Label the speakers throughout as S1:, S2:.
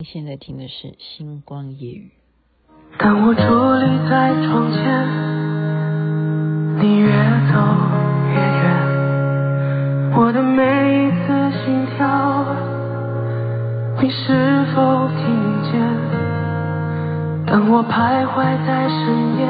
S1: 你现在听的是《星光夜雨》。
S2: 当我伫立在窗前，你越走越远，我的每一次心跳，你是否听见？当我徘徊在深夜，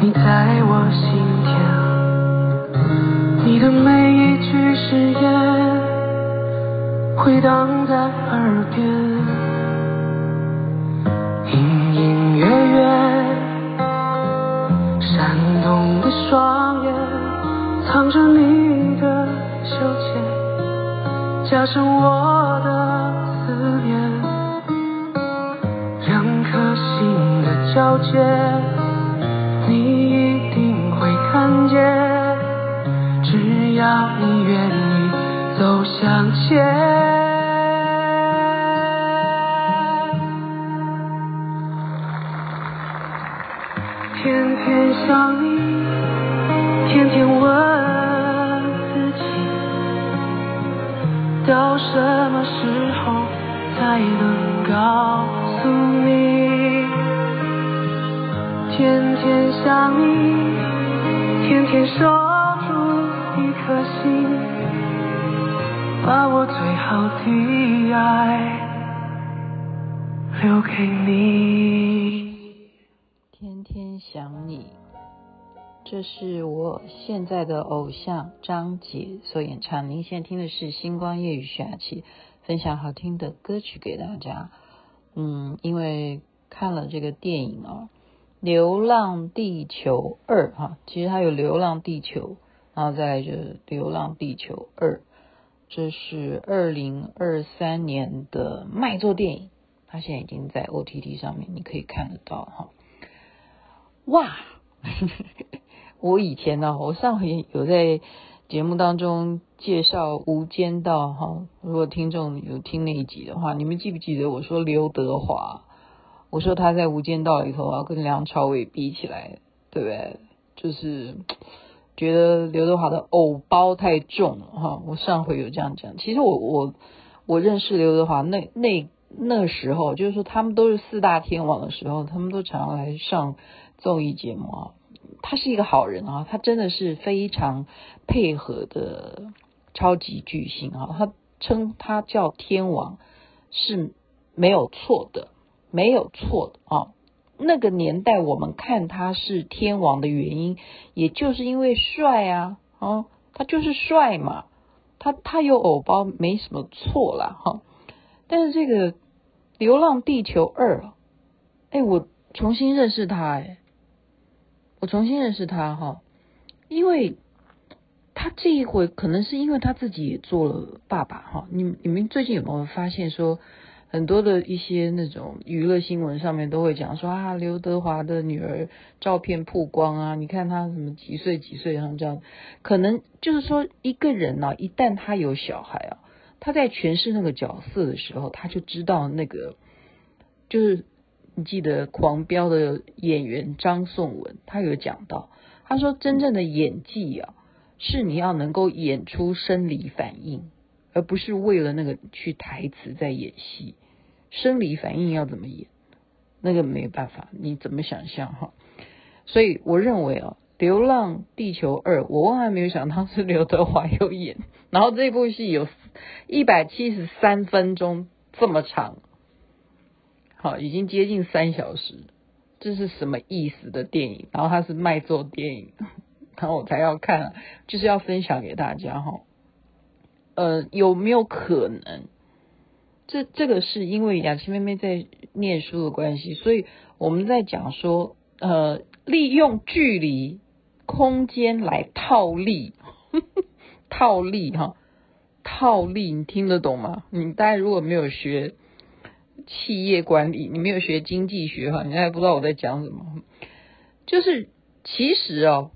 S2: 你在我心田，你的每一句誓言，回荡在耳边，隐隐约约，闪动的双眼，藏着你的羞怯，加深我的思念，两颗心的交界，你一定会看见，只要你愿意走向前。天天想你，天天问自己，到什么时候才能告诉你？天天想你，天天守住一颗心，把我最好的爱留给你。
S1: 天天想你，这是我现在的偶像张杰所演唱。您现在听的是《星光夜雨》徐雅琪分享好听的歌曲给大家。嗯，因为看了这个电影哦，《流浪地球二》哈，其实它有《流浪地球》，然后再来就是《流浪地球二》，这是二零二三年的卖座电影，它现在已经在 OTT 上面你可以看得到哈。哇，我以前呢、我上回有在节目当中介绍《无间道》哈，如果听众有听那一集的话，你们记不记得我说刘德华？我说他在《无间道》里头啊，跟梁朝伟比起来，对不对？就是觉得刘德华的偶包太重了哈。我上回有这样讲，其实我我我认识刘德华那那那时候，就是说他们都是四大天王的时候，他们都常常来上。综艺节目啊，他是一个好人啊，他真的是非常配合的超级巨星啊，他称他叫天王是没有错的，没有错的啊。那个年代我们看他是天王的原因，也就是因为帅啊，啊，他就是帅嘛，他他有偶包没什么错啦哈。但是这个《流浪地球二》，哎，我重新认识他哎。我重新认识他哈，因为他这一回可能是因为他自己也做了爸爸哈。你你们最近有没有发现说，很多的一些那种娱乐新闻上面都会讲说啊，刘德华的女儿照片曝光啊，你看他什么几岁几岁像这样，可能就是说一个人呢、啊，一旦他有小孩啊，他在诠释那个角色的时候，他就知道那个就是。你记得《狂飙》的演员张颂文，他有讲到，他说真正的演技啊，是你要能够演出生理反应，而不是为了那个去台词在演戏。生理反应要怎么演？那个没办法，你怎么想象哈？所以我认为啊，《流浪地球二》，我万万没有想到是刘德华有演，然后这部戏有一百七十三分钟这么长。好，已经接近三小时，这是什么意思的电影？然后它是卖座电影，然后我才要看，就是要分享给大家哈。呃，有没有可能？这这个是因为雅琪妹妹在念书的关系，所以我们在讲说，呃，利用距离、空间来套利，套利哈，套利，你听得懂吗？你大家如果没有学。企业管理，你没有学经济学哈，你还不知道我在讲什么。就是其实哦，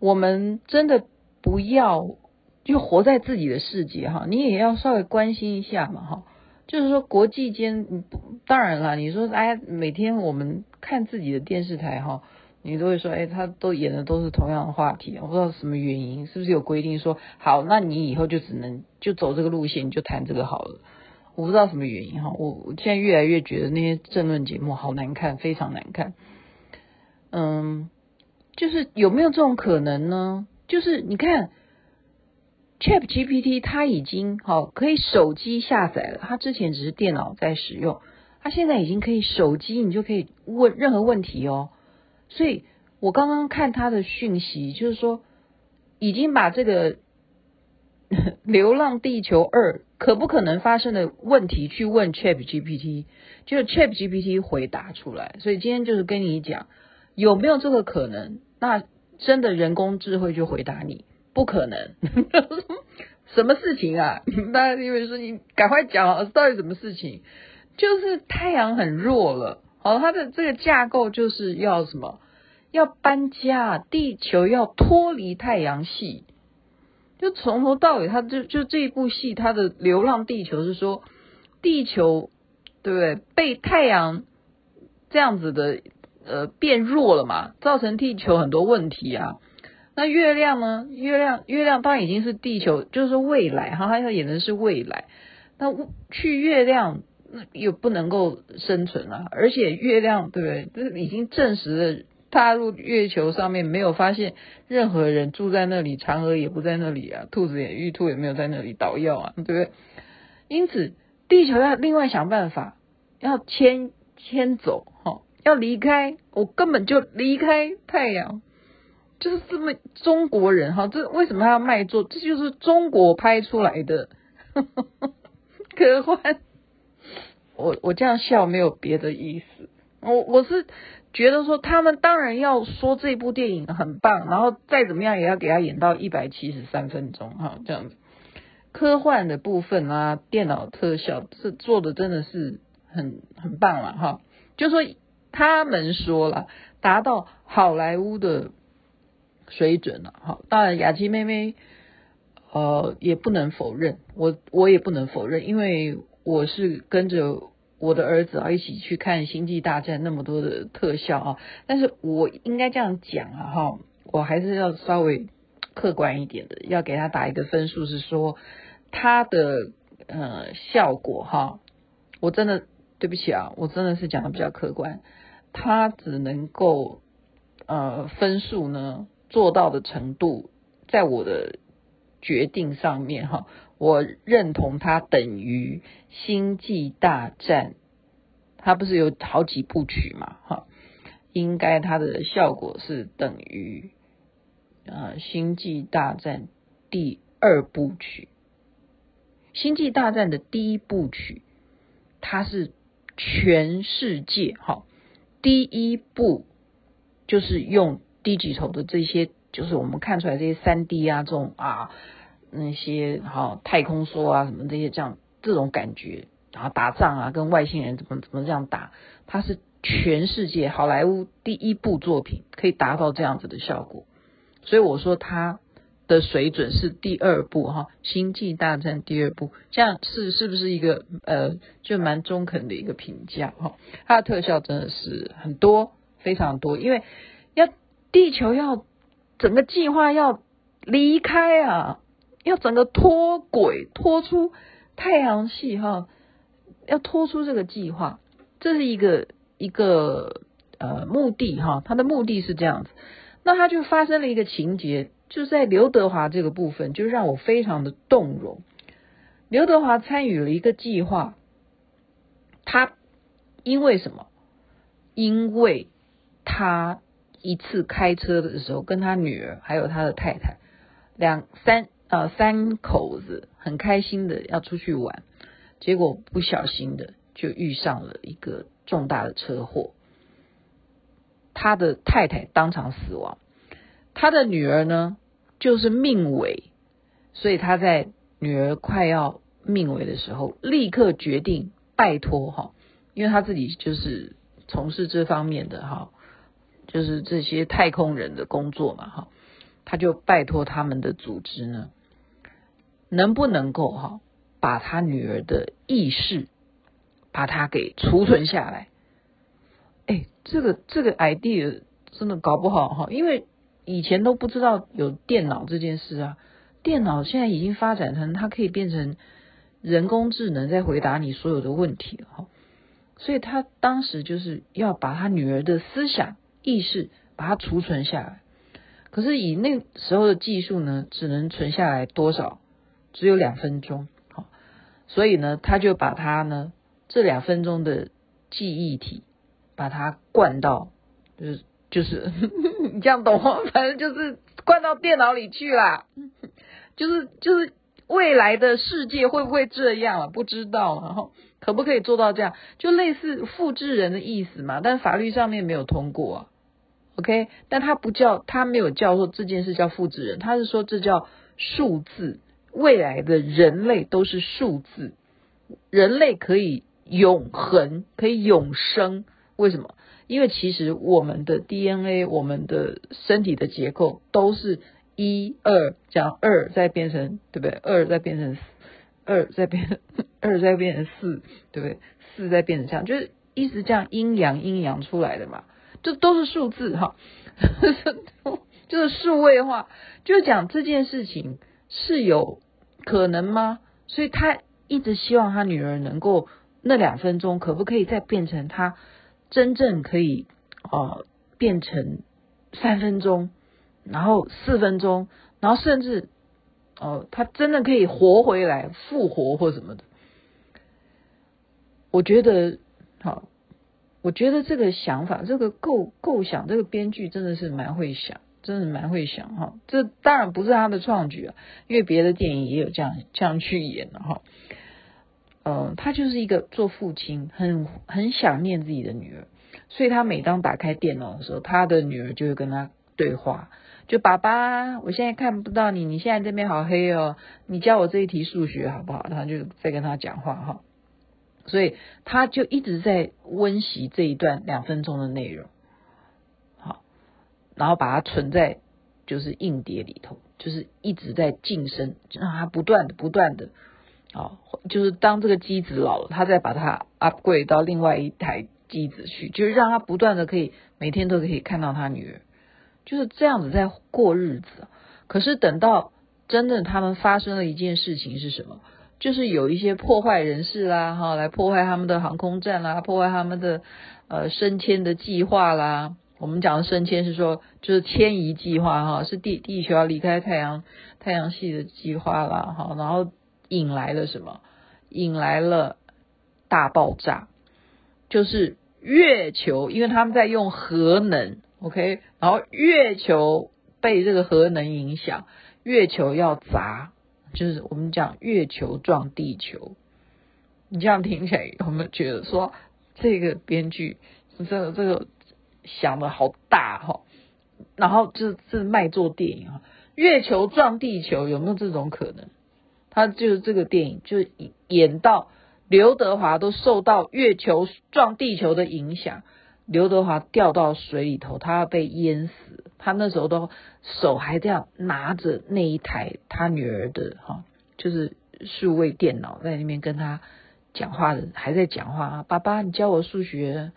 S1: 我们真的不要就活在自己的世界哈，你也要稍微关心一下嘛哈。就是说国际间，当然了，你说哎，每天我们看自己的电视台哈，你都会说哎，他都演的都是同样的话题，我不知道什么原因，是不是有规定说好，那你以后就只能就走这个路线，就谈这个好了。我不知道什么原因哈，我我现在越来越觉得那些政论节目好难看，非常难看。嗯，就是有没有这种可能呢？就是你看，ChatGPT 它已经好可以手机下载了，它之前只是电脑在使用，它现在已经可以手机你就可以问任何问题哦。所以我刚刚看它的讯息，就是说已经把这个。《流浪地球二》可不可能发生的问题去问 ChatGPT，就 ChatGPT 回答出来。所以今天就是跟你讲，有没有这个可能？那真的人工智慧就回答你，不可能。什么事情啊？大家因为说你赶快讲，到底什么事情？就是太阳很弱了，好，它的这个架构就是要什么？要搬家，地球要脱离太阳系。就从头到尾，他就就这一部戏，他的《流浪地球》是说，地球对不对？被太阳这样子的呃变弱了嘛，造成地球很多问题啊。那月亮呢？月亮月亮当然已经是地球，就是未来哈，它要演的是未来。那去月亮那又不能够生存啊，而且月亮对不对？这已经证实了。踏入月球上面，没有发现任何人住在那里，嫦娥也不在那里啊，兔子也玉兔也没有在那里捣药啊，对不对？因此，地球要另外想办法，要迁迁走，哈，要离开，我根本就离开太阳，就是这么中国人哈，这为什么他要卖座？这就是中国拍出来的呵呵科幻。我我这样笑没有别的意思，我我是。觉得说他们当然要说这部电影很棒，然后再怎么样也要给他演到一百七十三分钟哈，这样子。科幻的部分啊，电脑特效是做的真的是很很棒了哈。就说他们说了，达到好莱坞的水准了哈。当然雅琪妹妹呃也不能否认，我我也不能否认，因为我是跟着。我的儿子啊，一起去看《星际大战》那么多的特效啊，但是我应该这样讲啊哈，我还是要稍微客观一点的，要给他打一个分数，是说他的呃效果哈，我真的对不起啊，我真的是讲的比较客观，他只能够呃分数呢做到的程度，在我的决定上面哈。我认同它等于《星际大战》，它不是有好几部曲嘛？哈，应该它的效果是等于呃《星际大战》第二部曲，《星际大战》的第一部曲，它是全世界哈第一部，就是用低级头的这些，就是我们看出来这些三 D 啊这种啊。那些哈太空梭啊什么这些这样这种感觉，然后打仗啊跟外星人怎么怎么这样打，它是全世界好莱坞第一部作品可以达到这样子的效果，所以我说它的水准是第二部哈《星际大战》第二部，这样是是不是一个呃就蛮中肯的一个评价哈？它的特效真的是很多非常多，因为要地球要整个计划要离开啊。要整个脱轨，脱出太阳系哈，要脱出这个计划，这是一个一个呃目的哈，他的目的是这样子，那他就发生了一个情节，就在刘德华这个部分，就让我非常的动容。刘德华参与了一个计划，他因为什么？因为他一次开车的时候，跟他女儿还有他的太太两三。呃，三口子很开心的要出去玩，结果不小心的就遇上了一个重大的车祸，他的太太当场死亡，他的女儿呢就是命危，所以他在女儿快要命危的时候，立刻决定拜托哈，因为他自己就是从事这方面的哈，就是这些太空人的工作嘛哈。他就拜托他们的组织呢，能不能够哈把他女儿的意识把它给储存下来？哎，这个这个 idea 真的搞不好哈，因为以前都不知道有电脑这件事啊。电脑现在已经发展成它可以变成人工智能在回答你所有的问题哈。所以他当时就是要把他女儿的思想意识把它储存下来。可是以那时候的技术呢，只能存下来多少？只有两分钟。好，所以呢，他就把它呢这两分钟的记忆体，把它灌到，就是就是 你这样懂吗？反正就是灌到电脑里去啦。就是就是未来的世界会不会这样啊？不知道，然后可不可以做到这样？就类似复制人的意思嘛，但法律上面没有通过啊。OK，但他不叫，他没有叫说这件事叫复制人，他是说这叫数字，未来的人类都是数字，人类可以永恒，可以永生。为什么？因为其实我们的 DNA，我们的身体的结构都是一二，讲二再变成对不对？二再变成四，二再变二再变成四，对不对？四再变成这样，就是一直这样阴阳阴阳出来的嘛。这都是数字哈，就是数位化，就讲这件事情是有可能吗？所以他一直希望他女儿能够那两分钟，可不可以再变成他真正可以呃变成三分钟，然后四分钟，然后甚至哦，他真的可以活回来复活或什么的。我觉得好。我觉得这个想法，这个构构想，这个编剧真的是蛮会想，真的蛮会想哈。这当然不是他的创举啊，因为别的电影也有这样这样去演的哈。嗯，他就是一个做父亲，很很想念自己的女儿，所以他每当打开电脑的时候，他的女儿就会跟他对话，就爸爸，我现在看不到你，你现在这边好黑哦，你教我这一题数学好不好？他就在跟他讲话哈。所以他就一直在温习这一段两分钟的内容，好，然后把它存在就是硬碟里头，就是一直在晋升，让它不断的不断的，啊，就是当这个机子老了，他再把它 upgrade 到另外一台机子去，就是让他不断的可以每天都可以看到他女儿，就是这样子在过日子。可是等到真的他们发生了一件事情是什么？就是有一些破坏人士啦，哈，来破坏他们的航空站啦，破坏他们的呃升迁的计划啦。我们讲的升迁是说，就是迁移计划哈，是地地球要离开太阳太阳系的计划啦，哈，然后引来了什么？引来了大爆炸，就是月球，因为他们在用核能，OK，然后月球被这个核能影响，月球要砸。就是我们讲月球撞地球，你这样听起来有没有觉得说这个编剧这个这个想的好大哈？然后就是是卖座电影啊，月球撞地球有没有这种可能？他就是这个电影就演到刘德华都受到月球撞地球的影响。刘德华掉到水里头，他要被淹死。他那时候都手还这样拿着那一台他女儿的哈，就是数位电脑在那边跟他讲话的，还在讲话啊。爸爸，你教我数学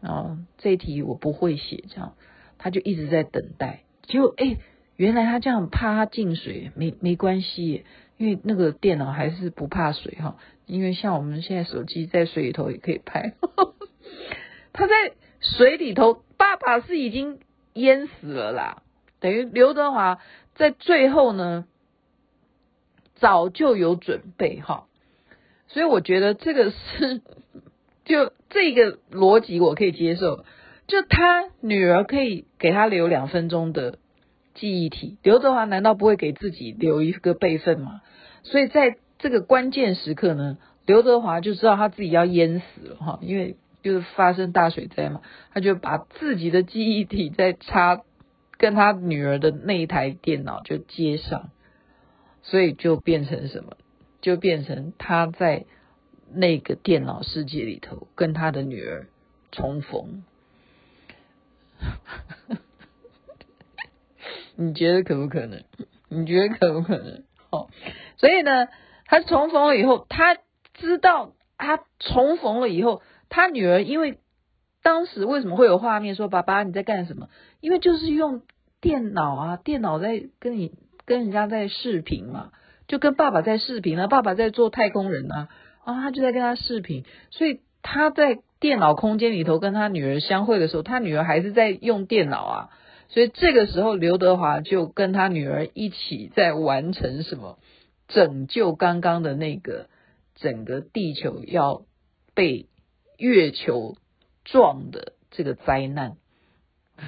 S1: 啊，这题我不会写，这样他就一直在等待。结果哎，原来他这样怕他进水，没没关系，因为那个电脑还是不怕水哈。因为像我们现在手机在水里头也可以拍，他在。水里头，爸爸是已经淹死了啦。等于刘德华在最后呢，早就有准备哈。所以我觉得这个是，就这个逻辑我可以接受。就他女儿可以给他留两分钟的记忆体，刘德华难道不会给自己留一个备份吗？所以在这个关键时刻呢，刘德华就知道他自己要淹死了哈，因为。就是发生大水灾嘛，他就把自己的记忆体再插跟他女儿的那一台电脑就接上，所以就变成什么？就变成他在那个电脑世界里头跟他的女儿重逢。你觉得可不可能？你觉得可不可能？哦，所以呢，他重逢了以后，他知道他重逢了以后。他女儿因为当时为什么会有画面说，爸爸你在干什么？因为就是用电脑啊，电脑在跟你跟人家在视频嘛，就跟爸爸在视频啊，爸爸在做太空人啊，啊，他就在跟他视频，所以他在电脑空间里头跟他女儿相会的时候，他女儿还是在用电脑啊，所以这个时候刘德华就跟他女儿一起在完成什么，拯救刚刚的那个整个地球要被月球撞的这个灾难。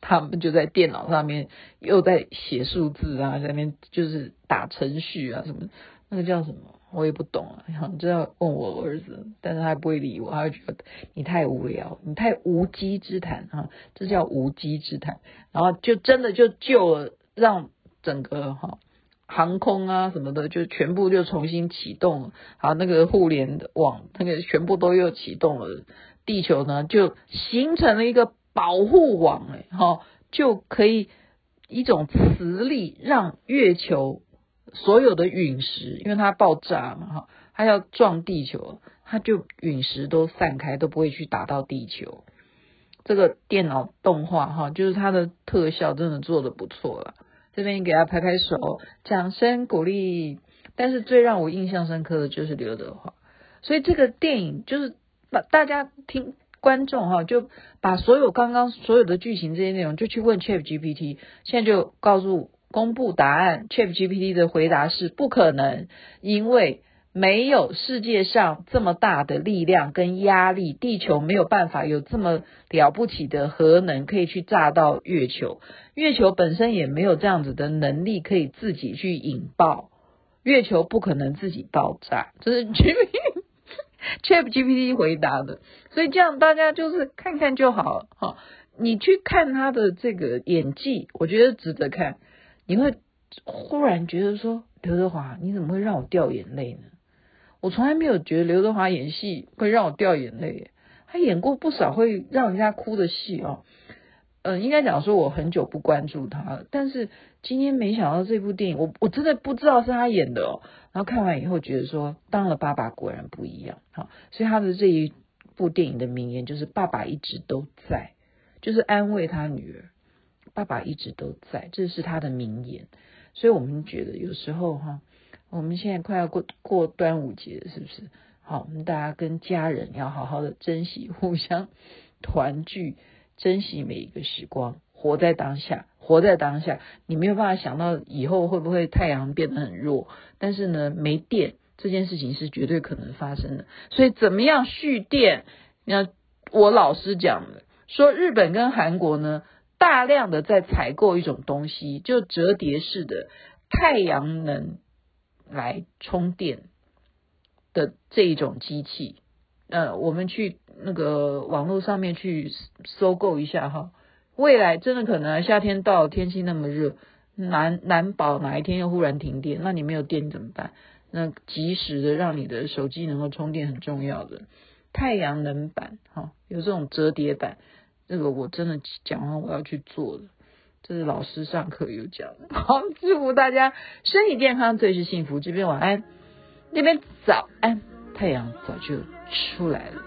S1: 他们就在电脑上面又在写数字啊，在那边就是打程序啊什么，那个叫什么？我也不懂啊，然后就要问我儿子，但是他不会理我，他会觉得你太无聊，你太无稽之谈啊，这叫无稽之谈，然后就真的就救了，让整个哈航空啊什么的就全部就重新启动了，好，那个互联网那个全部都又启动了，地球呢就形成了一个。保护网哎，哈，就可以一种磁力让月球所有的陨石，因为它爆炸嘛，哈，它要撞地球，它就陨石都散开，都不会去打到地球。这个电脑动画哈，就是它的特效真的做的不错了，这边给他拍拍手，掌声鼓励。但是最让我印象深刻的就是刘德华，所以这个电影就是把大家听。观众哈就把所有刚刚所有的剧情这些内容就去问 ChatGPT，现在就告诉公布答案，ChatGPT 的回答是不可能，因为没有世界上这么大的力量跟压力，地球没有办法有这么了不起的核能可以去炸到月球，月球本身也没有这样子的能力可以自己去引爆，月球不可能自己爆炸，这是 ChatGPT 回答的。所以这样大家就是看看就好了哈，你去看他的这个演技，我觉得值得看。你会忽然觉得说，刘德华你怎么会让我掉眼泪呢？我从来没有觉得刘德华演戏会让我掉眼泪，他演过不少会让人家哭的戏哦。嗯，应该讲说我很久不关注他，但是今天没想到这部电影，我我真的不知道是他演的哦。然后看完以后觉得说，当了爸爸果然不一样好。所以他的这一。部电影的名言就是“爸爸一直都在”，就是安慰他女儿。爸爸一直都在，这是他的名言。所以我们觉得有时候哈，我们现在快要过过端午节了，是不是？好，我们大家跟家人要好好的珍惜，互相团聚，珍惜每一个时光，活在当下，活在当下。你没有办法想到以后会不会太阳变得很弱，但是呢，没电。这件事情是绝对可能发生的，所以怎么样蓄电？那我老师讲的，说日本跟韩国呢，大量的在采购一种东西，就折叠式的太阳能来充电的这一种机器。呃，我们去那个网络上面去搜购一下哈，未来真的可能夏天到，天气那么热，难难保哪一天又忽然停电，那你没有电怎么办？那及时的让你的手机能够充电很重要的太阳能板，哈，有这种折叠板，这个我真的讲完我要去做的，这是老师上课有讲的。好，祝福大家身体健康，最是幸福。这边晚安，那边早安，太阳早就出来了。